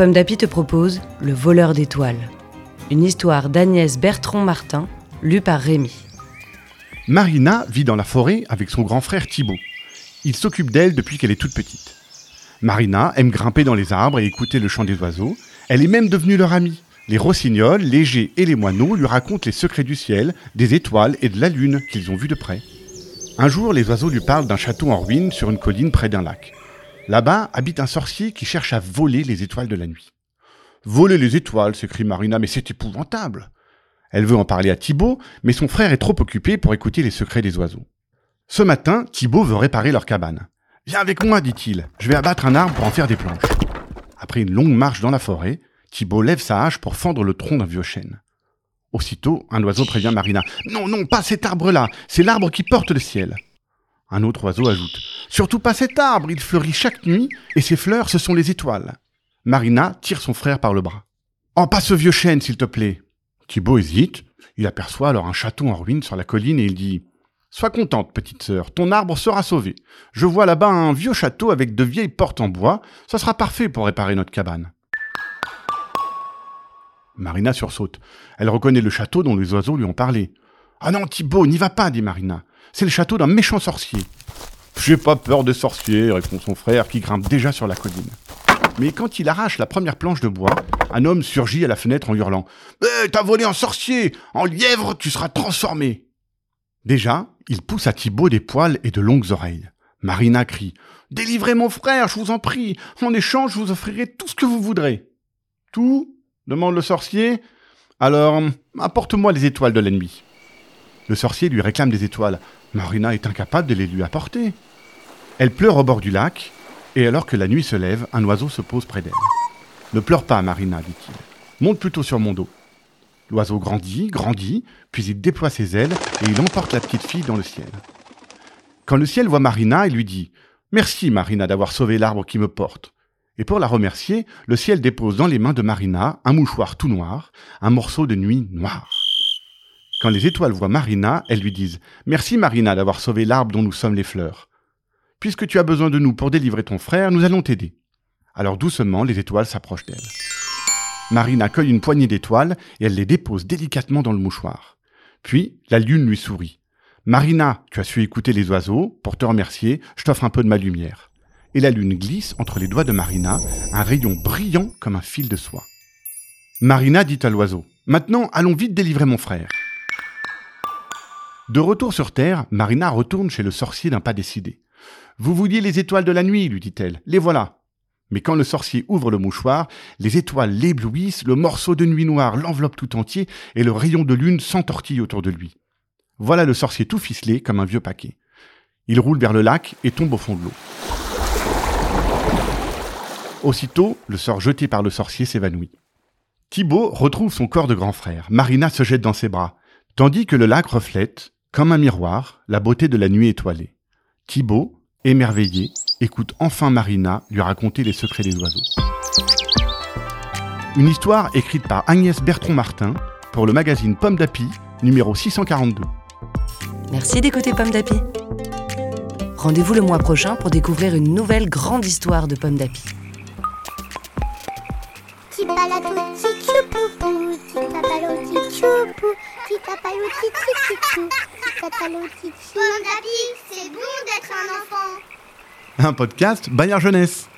Pomme d'Api te propose Le voleur d'étoiles, une histoire d'Agnès Bertrand-Martin, lue par Rémi. Marina vit dans la forêt avec son grand frère Thibaut. Il s'occupe d'elle depuis qu'elle est toute petite. Marina aime grimper dans les arbres et écouter le chant des oiseaux. Elle est même devenue leur amie. Les rossignols, les geais et les moineaux lui racontent les secrets du ciel, des étoiles et de la lune qu'ils ont vus de près. Un jour, les oiseaux lui parlent d'un château en ruine sur une colline près d'un lac. Là-bas habite un sorcier qui cherche à voler les étoiles de la nuit. Voler les étoiles, s'écrie Marina, mais c'est épouvantable. Elle veut en parler à Thibaut, mais son frère est trop occupé pour écouter les secrets des oiseaux. Ce matin, Thibaut veut réparer leur cabane. Viens avec moi, dit-il. Je vais abattre un arbre pour en faire des planches. Après une longue marche dans la forêt, Thibaut lève sa hache pour fendre le tronc d'un vieux chêne. Aussitôt, un oiseau prévient Marina. Non, non, pas cet arbre-là. C'est l'arbre qui porte le ciel. Un autre oiseau ajoute Surtout pas cet arbre, il fleurit chaque nuit, et ses fleurs, ce sont les étoiles. Marina tire son frère par le bras. Oh, pas ce vieux chêne, s'il te plaît. Thibaut hésite. Il aperçoit alors un château en ruine sur la colline et il dit Sois contente, petite sœur, ton arbre sera sauvé. Je vois là-bas un vieux château avec de vieilles portes en bois, ça sera parfait pour réparer notre cabane. Marina sursaute. Elle reconnaît le château dont les oiseaux lui ont parlé. Ah non, Thibaut, n'y va pas, dit Marina. C'est le château d'un méchant sorcier. J'ai pas peur des sorciers, répond son frère, qui grimpe déjà sur la colline. Mais quand il arrache la première planche de bois, un homme surgit à la fenêtre en hurlant Eh, t'as volé un sorcier En lièvre, tu seras transformé Déjà, il pousse à Thibaut des poils et de longues oreilles. Marina crie Délivrez mon frère, je vous en prie En échange, je vous offrirai tout ce que vous voudrez. Tout? demande le sorcier. Alors, apporte-moi les étoiles de l'ennemi. Le sorcier lui réclame des étoiles. Marina est incapable de les lui apporter. Elle pleure au bord du lac, et alors que la nuit se lève, un oiseau se pose près d'elle. Ne pleure pas, Marina, dit-il. Monte plutôt sur mon dos. L'oiseau grandit, grandit, puis il déploie ses ailes et il emporte la petite fille dans le ciel. Quand le ciel voit Marina, il lui dit Merci, Marina, d'avoir sauvé l'arbre qui me porte. Et pour la remercier, le ciel dépose dans les mains de Marina un mouchoir tout noir, un morceau de nuit noir. Quand les étoiles voient Marina, elles lui disent Merci Marina d'avoir sauvé l'arbre dont nous sommes les fleurs. Puisque tu as besoin de nous pour délivrer ton frère, nous allons t'aider. Alors doucement, les étoiles s'approchent d'elle. Marina cueille une poignée d'étoiles et elle les dépose délicatement dans le mouchoir. Puis, la lune lui sourit. Marina, tu as su écouter les oiseaux. Pour te remercier, je t'offre un peu de ma lumière. Et la lune glisse entre les doigts de Marina un rayon brillant comme un fil de soie. Marina dit à l'oiseau Maintenant, allons vite délivrer mon frère. De retour sur Terre, Marina retourne chez le sorcier d'un pas décidé. Vous vouliez les étoiles de la nuit, lui dit-elle. Les voilà. Mais quand le sorcier ouvre le mouchoir, les étoiles l'éblouissent, le morceau de nuit noire l'enveloppe tout entier, et le rayon de lune s'entortille autour de lui. Voilà le sorcier tout ficelé comme un vieux paquet. Il roule vers le lac et tombe au fond de l'eau. Aussitôt, le sort jeté par le sorcier s'évanouit. Thibaut retrouve son corps de grand frère. Marina se jette dans ses bras, tandis que le lac reflète, comme un miroir, la beauté de la nuit étoilée. Thibaut, émerveillé, écoute enfin Marina lui raconter les secrets des oiseaux. Une histoire écrite par Agnès Bertrand-Martin pour le magazine Pomme d'Api, numéro 642. Merci d'écouter Pomme d'Api. Rendez-vous le mois prochain pour découvrir une nouvelle grande histoire de Pomme d'Api. Petit palato, petit choupoupou. Petit papalo, petit choupou. Petit papalo, petit chouchou. Chou. Pomme c'est bon d'être un enfant. Un podcast Bayard Jeunesse.